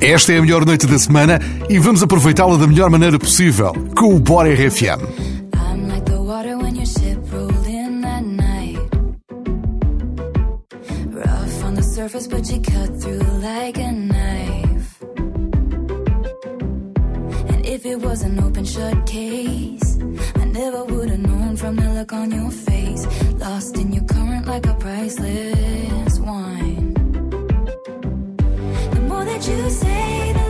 Esta é a melhor noite da semana e vamos aproveitá-la da melhor maneira possível com o Bora RFM. Surface, but you cut through like a knife. And if it was an open shut case, I never would have known from the look on your face. Lost in your current like a priceless wine. you say the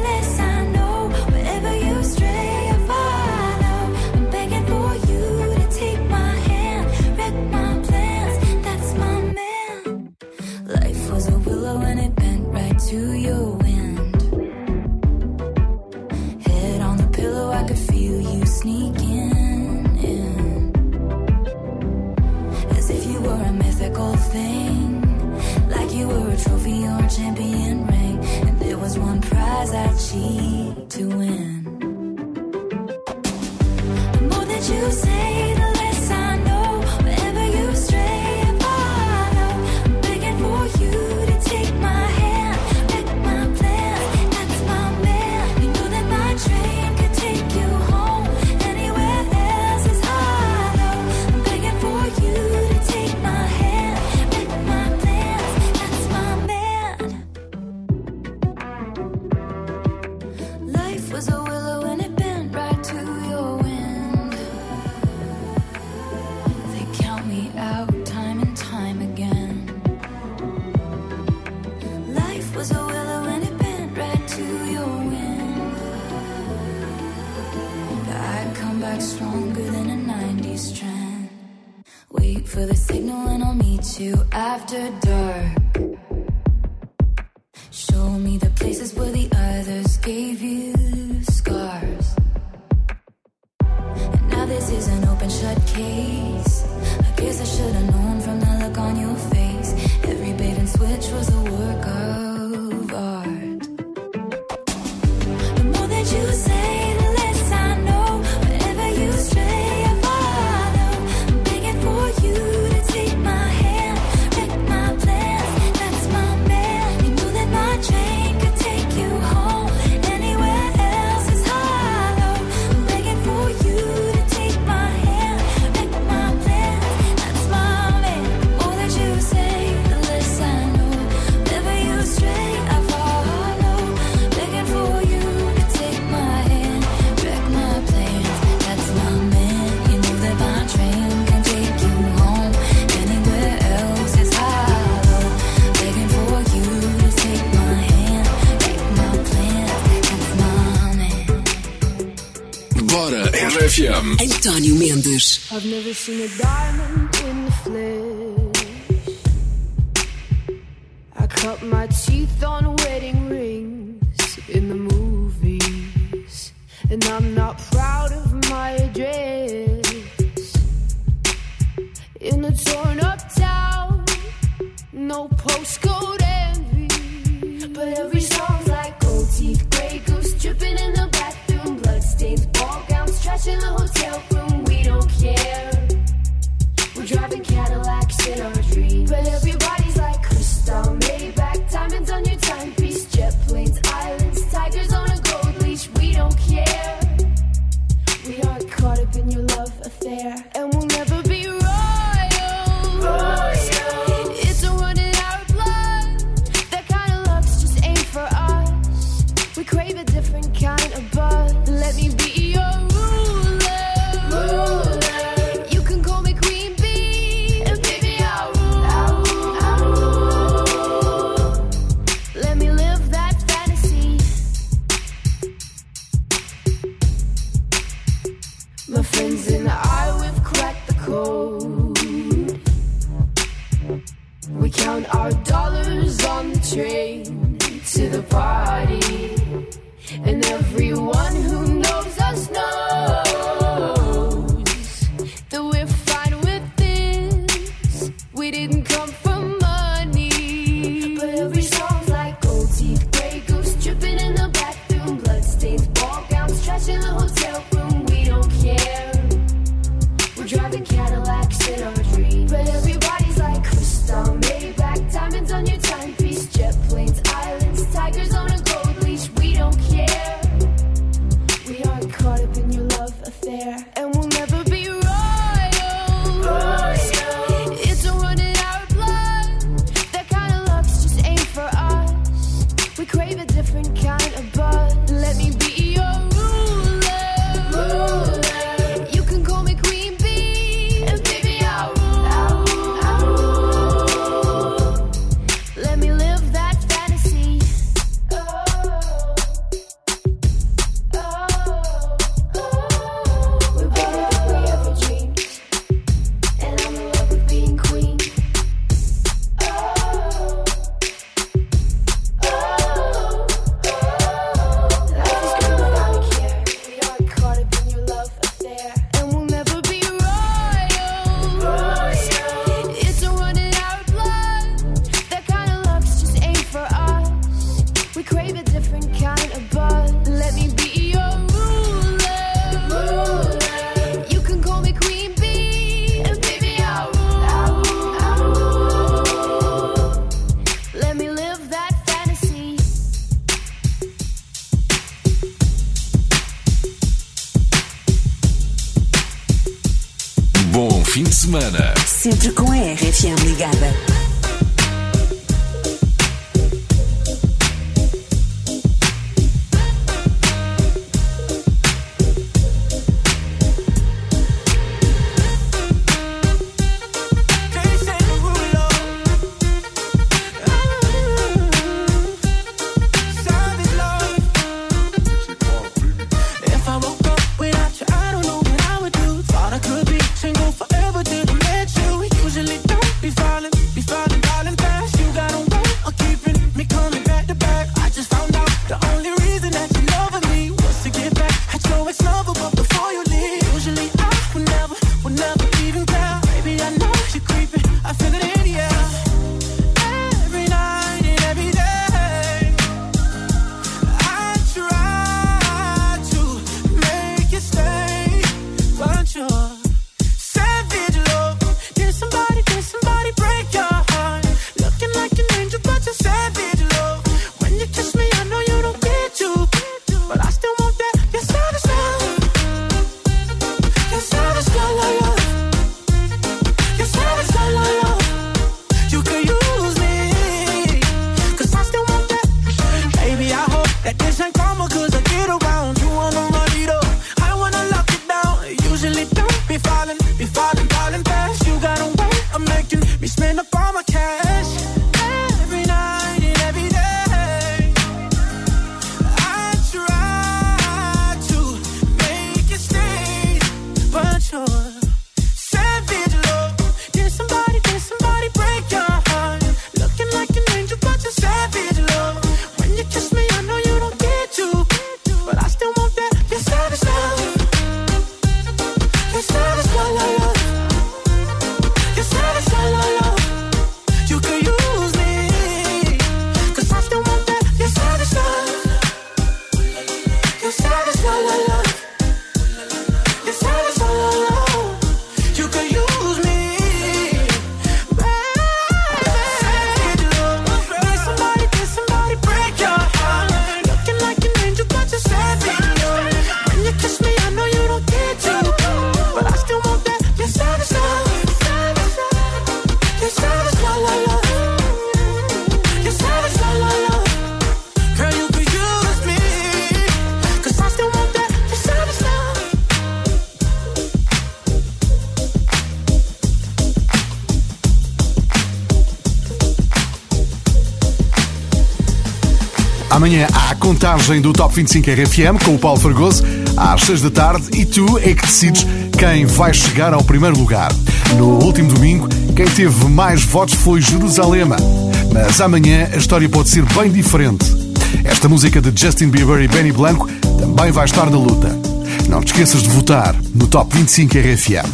that she to win. FM. António Mendes. I've never seen a diamond in the flesh. I cut my teeth on wedding rings in the movies. And I'm not proud crash in hotel. count our dollars on the train to the party, and everyone. Amanhã há a contagem do Top 25 RFM com o Paulo Fergoso às 6 da tarde e tu é que decides quem vai chegar ao primeiro lugar. No último domingo, quem teve mais votos foi Jerusalema. Mas amanhã a história pode ser bem diferente. Esta música de Justin Bieber e Benny Blanco também vai estar na luta. Não te esqueças de votar no Top 25 RFM.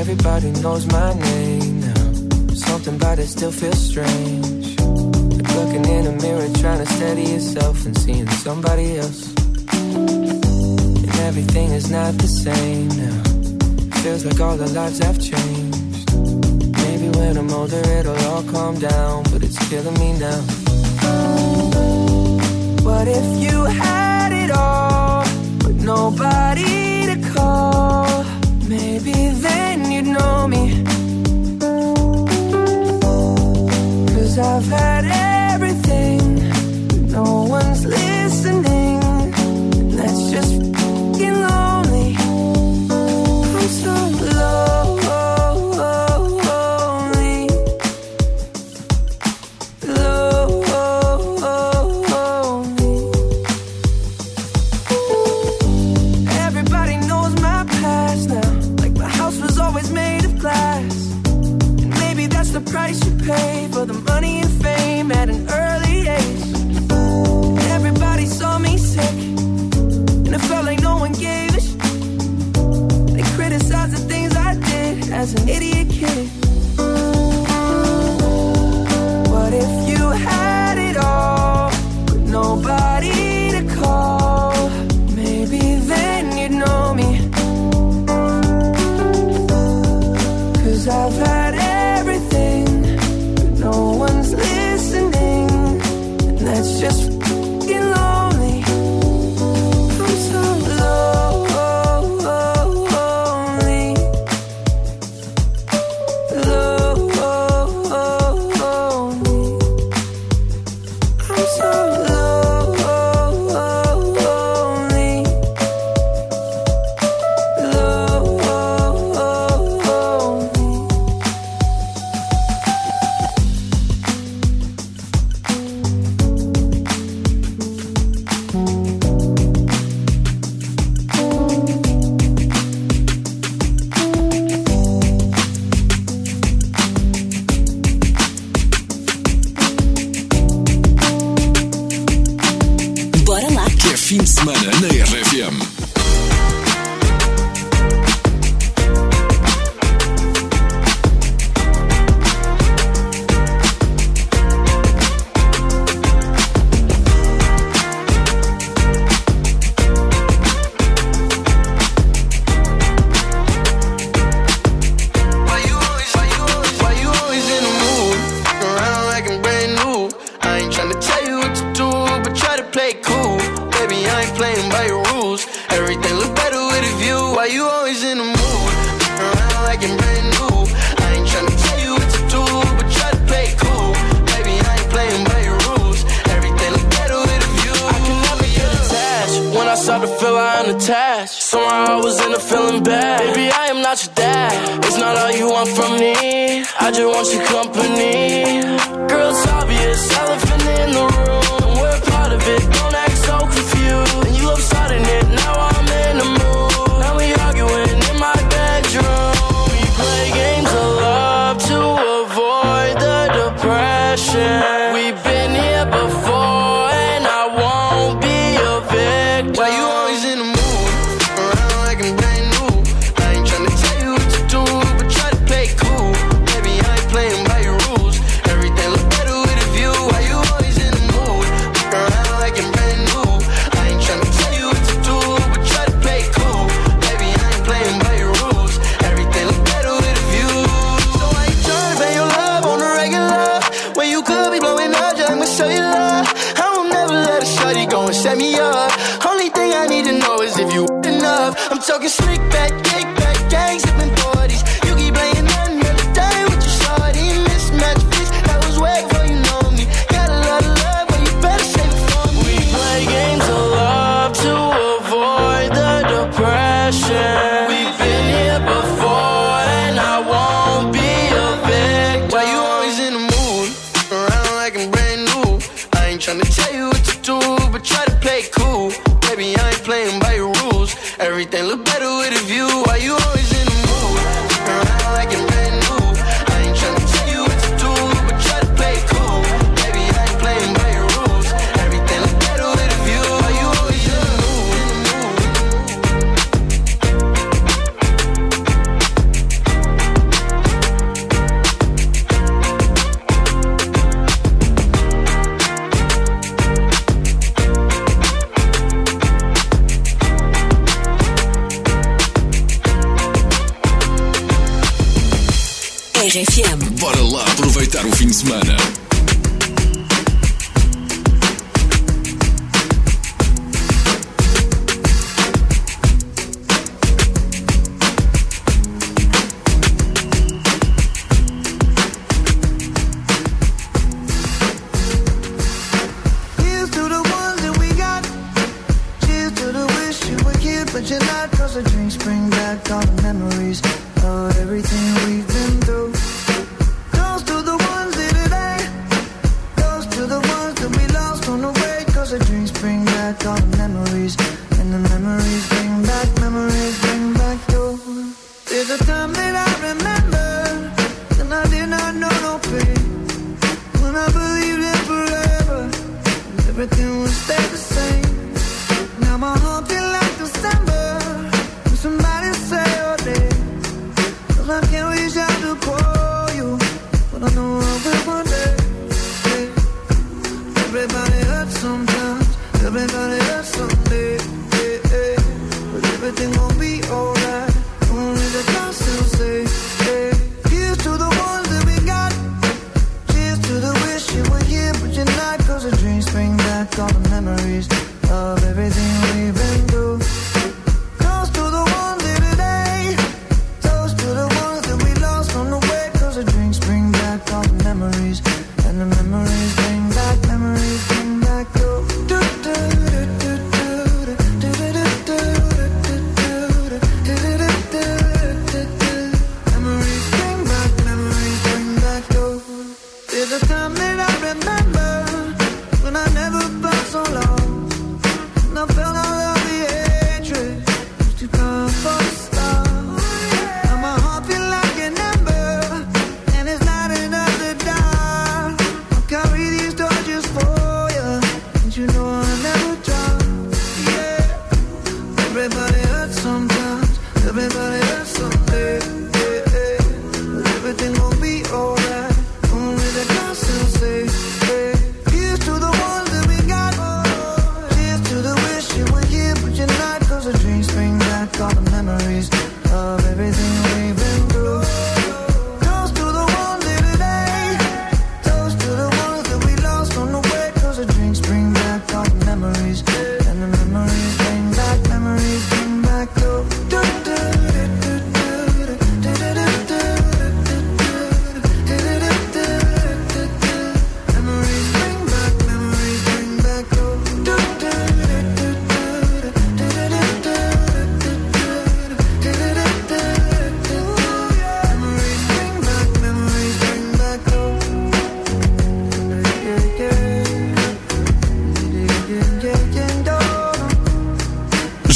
Everybody knows my name. Something about it still feels strange. in a mirror trying to steady yourself and seeing somebody else. And everything is not the same now. Feels like all the lives have changed. Maybe when I'm older it'll all calm down, but it's killing me now. What if you had it all, but nobody to call? Maybe then you'd know me. Cause I've had it RFM. Bora lá aproveitar o fim de semana.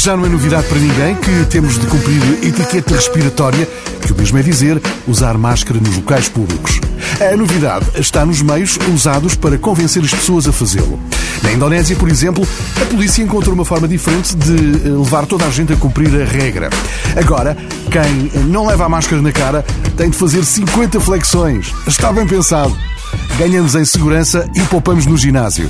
Já não é novidade para ninguém que temos de cumprir etiqueta respiratória, que o mesmo é dizer usar máscara nos locais públicos. A novidade está nos meios usados para convencer as pessoas a fazê-lo. Na Indonésia, por exemplo, a polícia encontrou uma forma diferente de eh, levar toda a gente a cumprir a regra. Agora, quem não leva a máscara na cara tem de fazer 50 flexões. Está bem pensado. Ganhamos em segurança e poupamos no ginásio.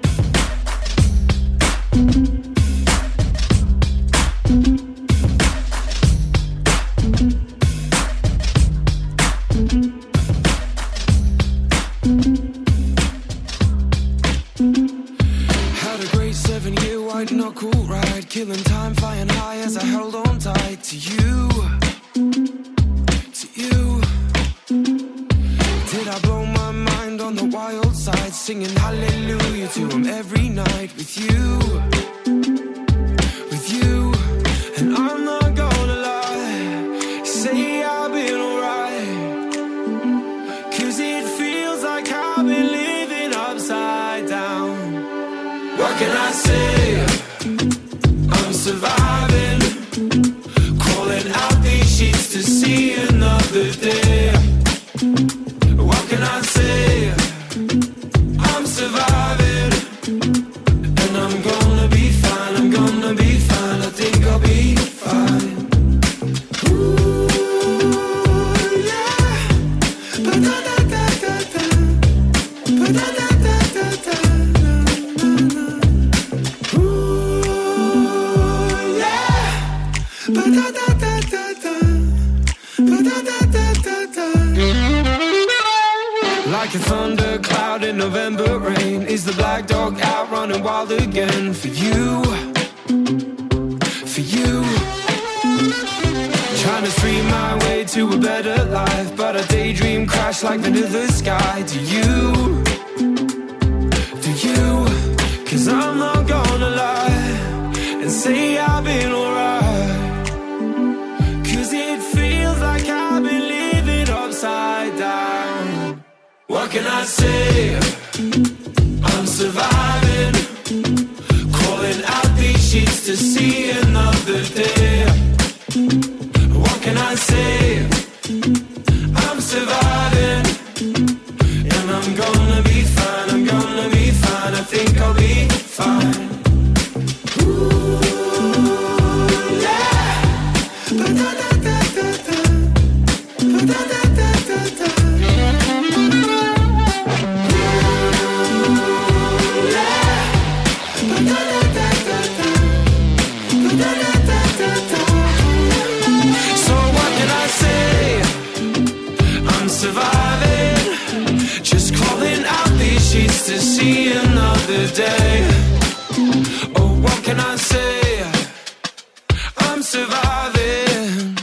Like a thundercloud in November rain Is the black dog out running wild again. For you For you. Trying to stream my way to a better life But a daydream crash like the sky. Do you Do you? Cause I'm not gonna lie And say I've been alright can I say? I'm surviving. Calling out these sheets to see another day. What can I say? I'm surviving. And I'm gonna be fine. I'm gonna be fine. I think I'll be fine. Surviving.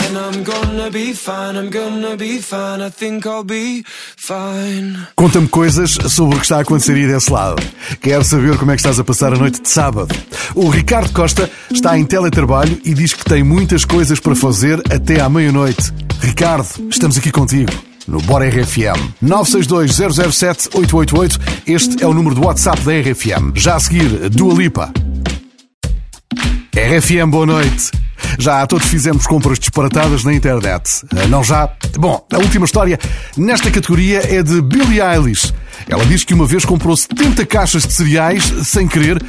And I'm gonna be fine, I'm gonna be fine, I think I'll be fine. Conta-me coisas sobre o que está a acontecer aí desse lado. Quero saber como é que estás a passar a noite de sábado. O Ricardo Costa está em teletrabalho e diz que tem muitas coisas para fazer até à meia-noite. Ricardo, estamos aqui contigo. No Bora RFM 962-007-888 Este é o número do WhatsApp da RFM Já a seguir, Dua Lipa RFM, boa noite. Já todos fizemos compras disparatadas na internet. Ah, Não já? Bom, a última história nesta categoria é de Billie Eilish. Ela diz que uma vez comprou 70 caixas de cereais sem querer.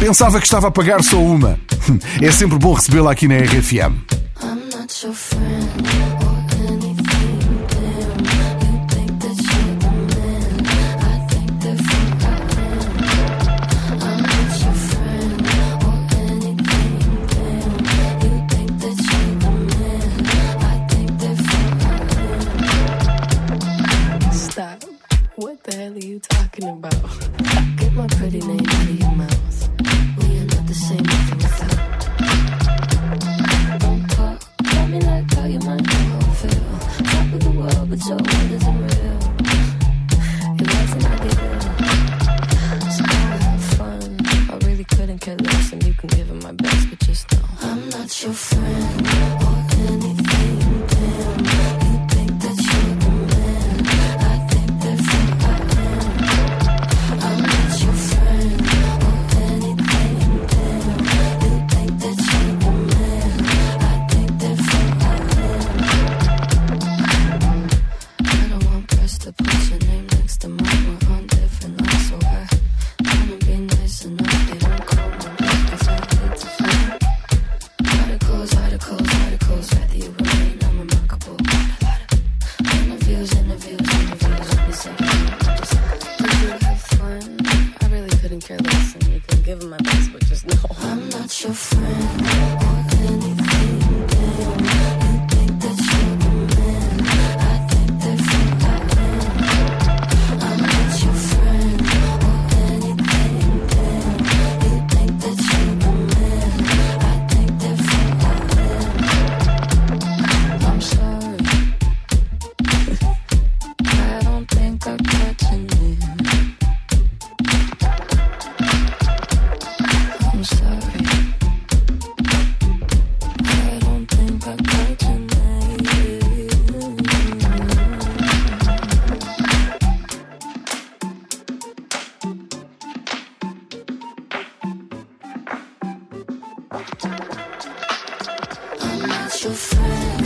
Pensava que estava a pagar só uma. É sempre bom recebê-la aqui na RFM. I'm the hell are you talking about? Get my pretty name out of your mouth. We are not the same nothing without. Don't talk, tell me like how you might know how I feel. Top of the world, but your world isn't real. It wasn't ideal. So go have fun. I really couldn't care less, and you can give it my best, but just know. I'm not your friend I'm not your friend.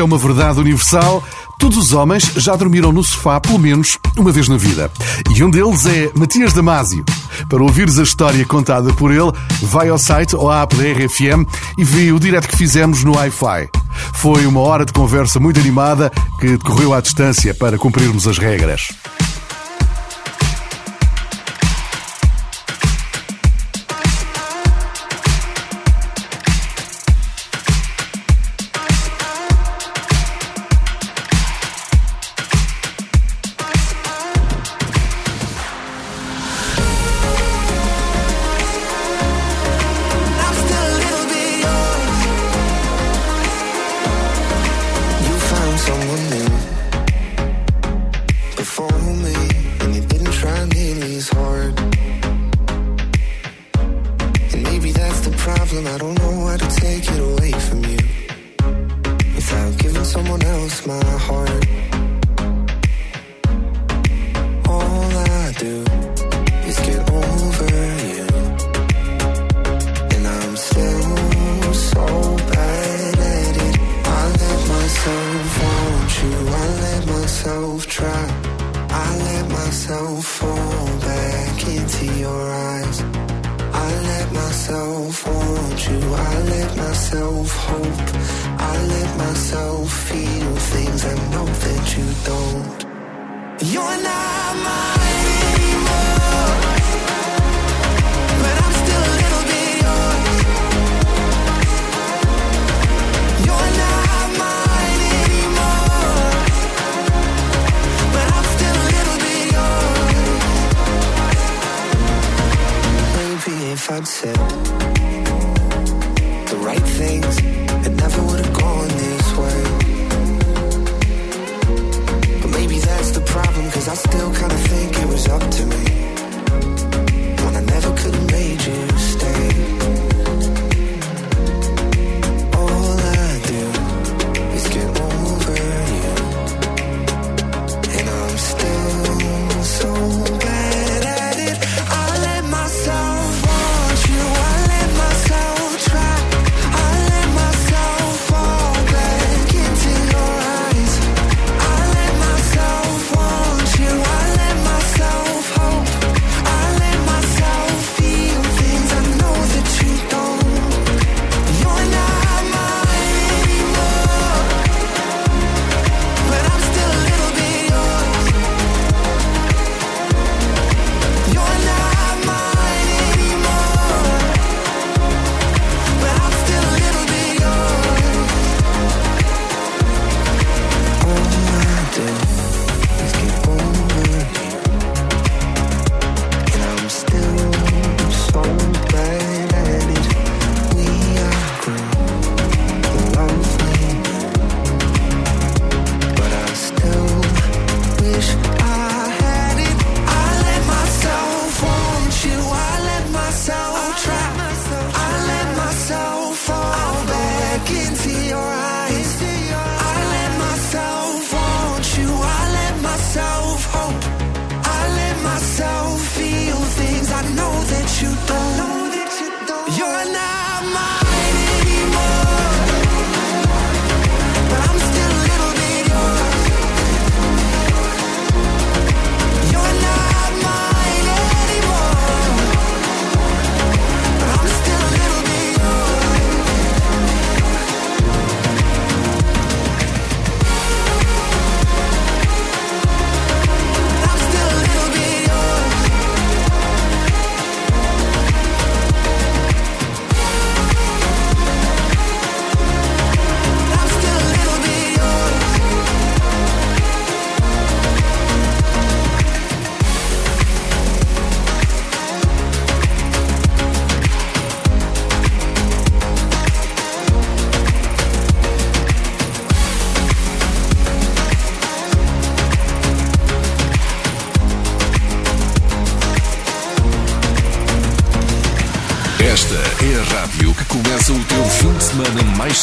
É uma verdade universal. Todos os homens já dormiram no sofá pelo menos uma vez na vida. E um deles é Matias Damasio. Para ouvires a história contada por ele, vai ao site ou à app da RFM e vê o direto que fizemos no Wi-Fi. Foi uma hora de conversa muito animada que decorreu à distância para cumprirmos as regras.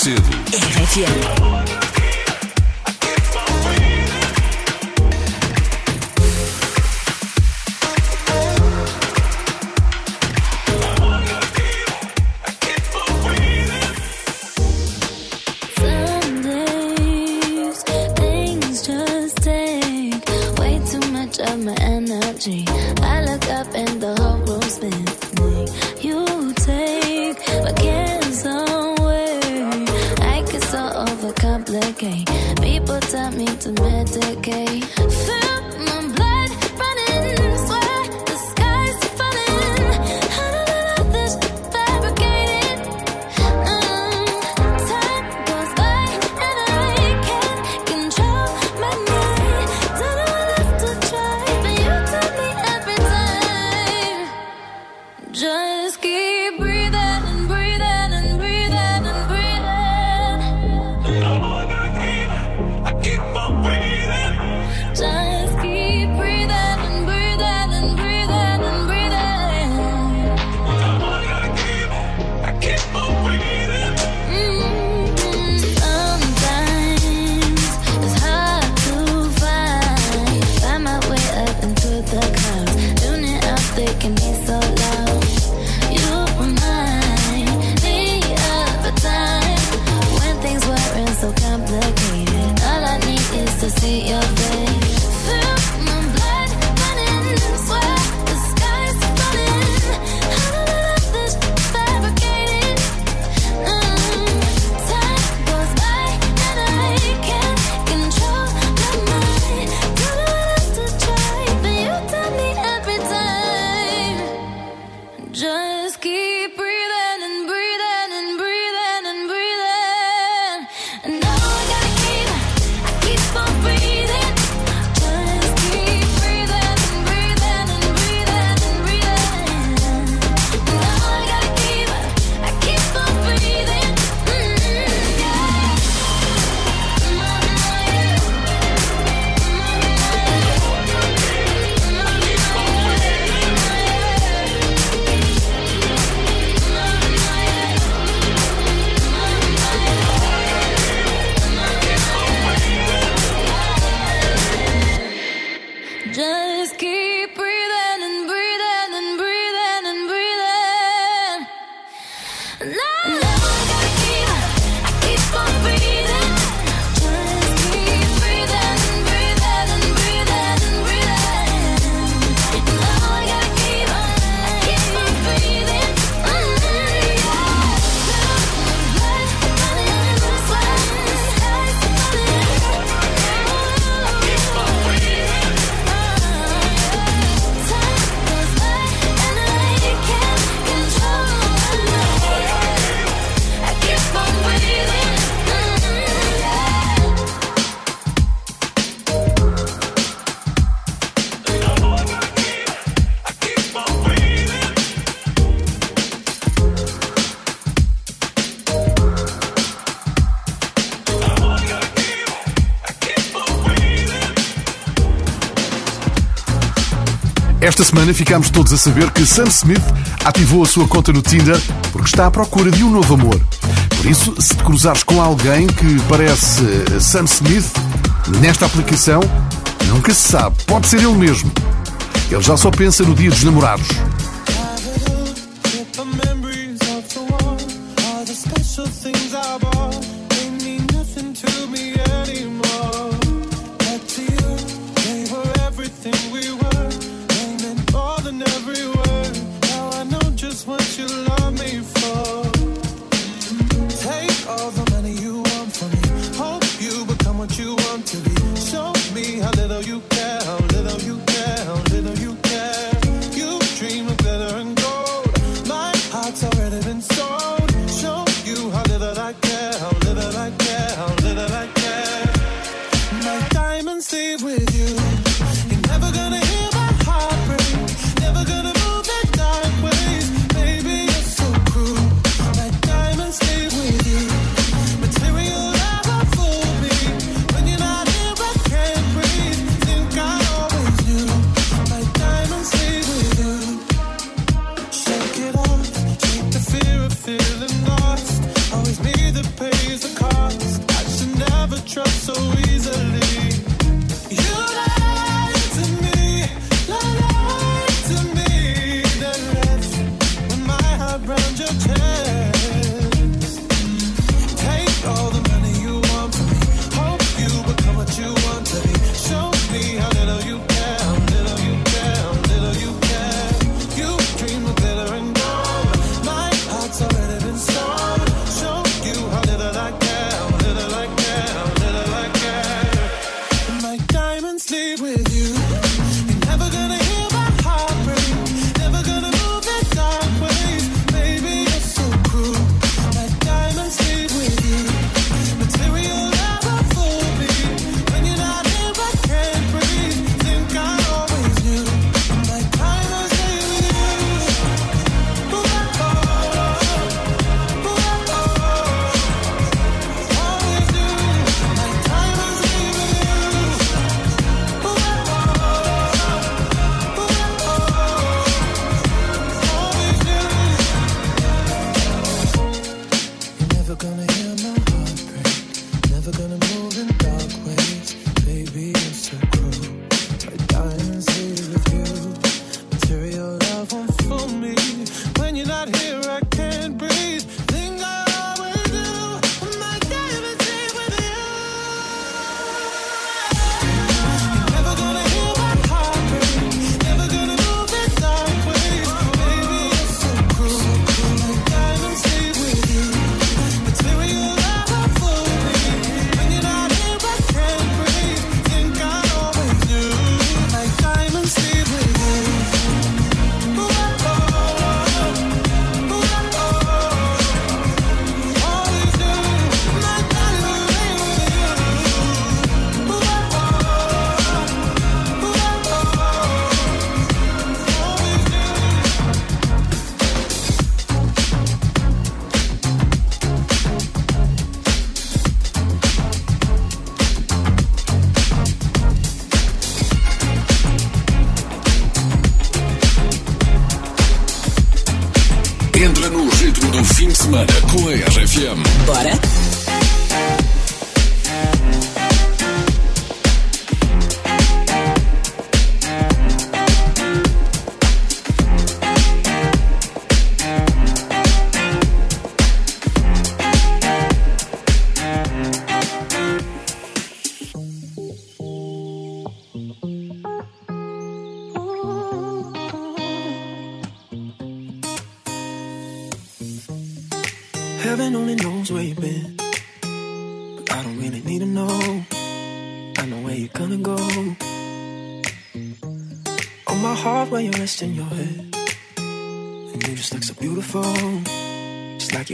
你不起对 Esta semana ficámos todos a saber que Sam Smith ativou a sua conta no Tinder porque está à procura de um novo amor. Por isso, se te cruzares com alguém que parece eh, Sam Smith nesta aplicação, nunca se sabe, pode ser ele mesmo. Ele já só pensa no dia dos namorados.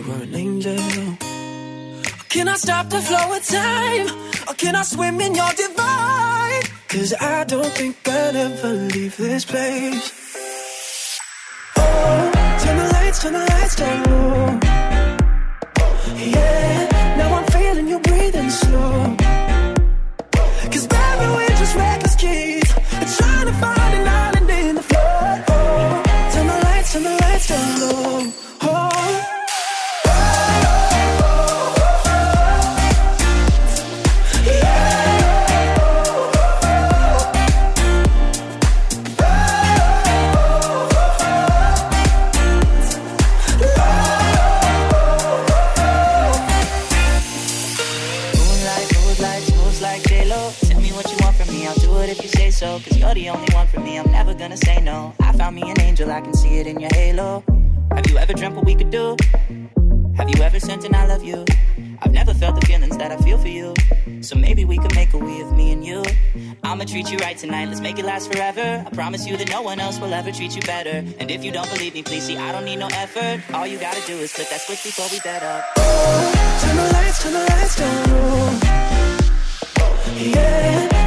Were an angel. Can I stop the flow of time? Or can I swim in your divine? Cause I don't think I'll ever leave this place. Oh, turn the lights, turn the lights down low. Yeah, so Cause you're the only one for me, I'm never gonna say no. I found me an angel, I can see it in your halo. Have you ever dreamt what we could do? Have you ever sent an I love you? I've never felt the feelings that I feel for you. So maybe we could make a we of me and you. I'ma treat you right tonight, let's make it last forever. I promise you that no one else will ever treat you better. And if you don't believe me, please see, I don't need no effort. All you gotta do is flip that switch before we bed up. Turn the lights, turn the lights down. Yeah,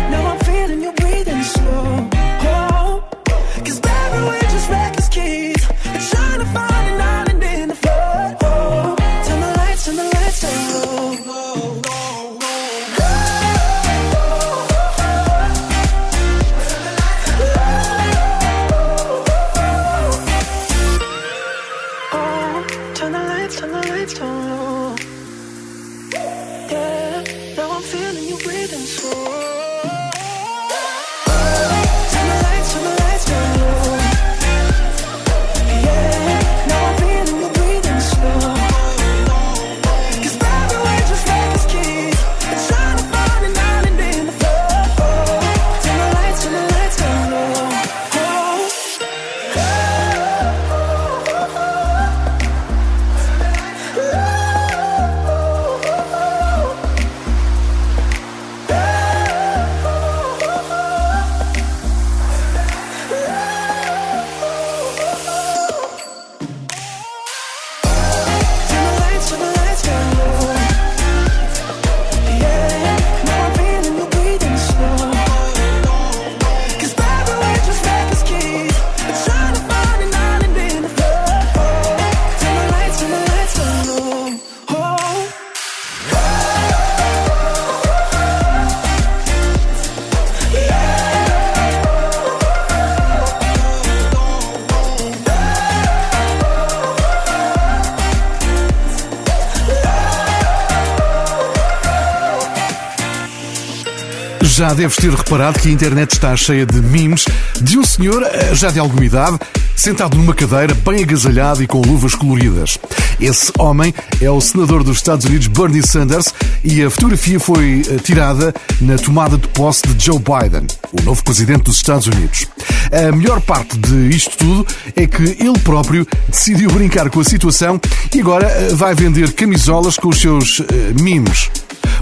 Já deves ter reparado que a internet está cheia de memes de um senhor, eh, já de alguma idade, sentado numa cadeira, bem agasalhado e com luvas coloridas. Esse homem é o senador dos Estados Unidos, Bernie Sanders, e a fotografia foi eh, tirada na tomada de posse de Joe Biden, o novo presidente dos Estados Unidos. A melhor parte de isto tudo é que ele próprio decidiu brincar com a situação e agora eh, vai vender camisolas com os seus memes.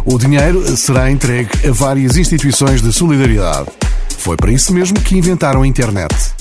O dinheiro será entregue a várias instituições de solidariedade. Foi para isso mesmo que inventaram a internet.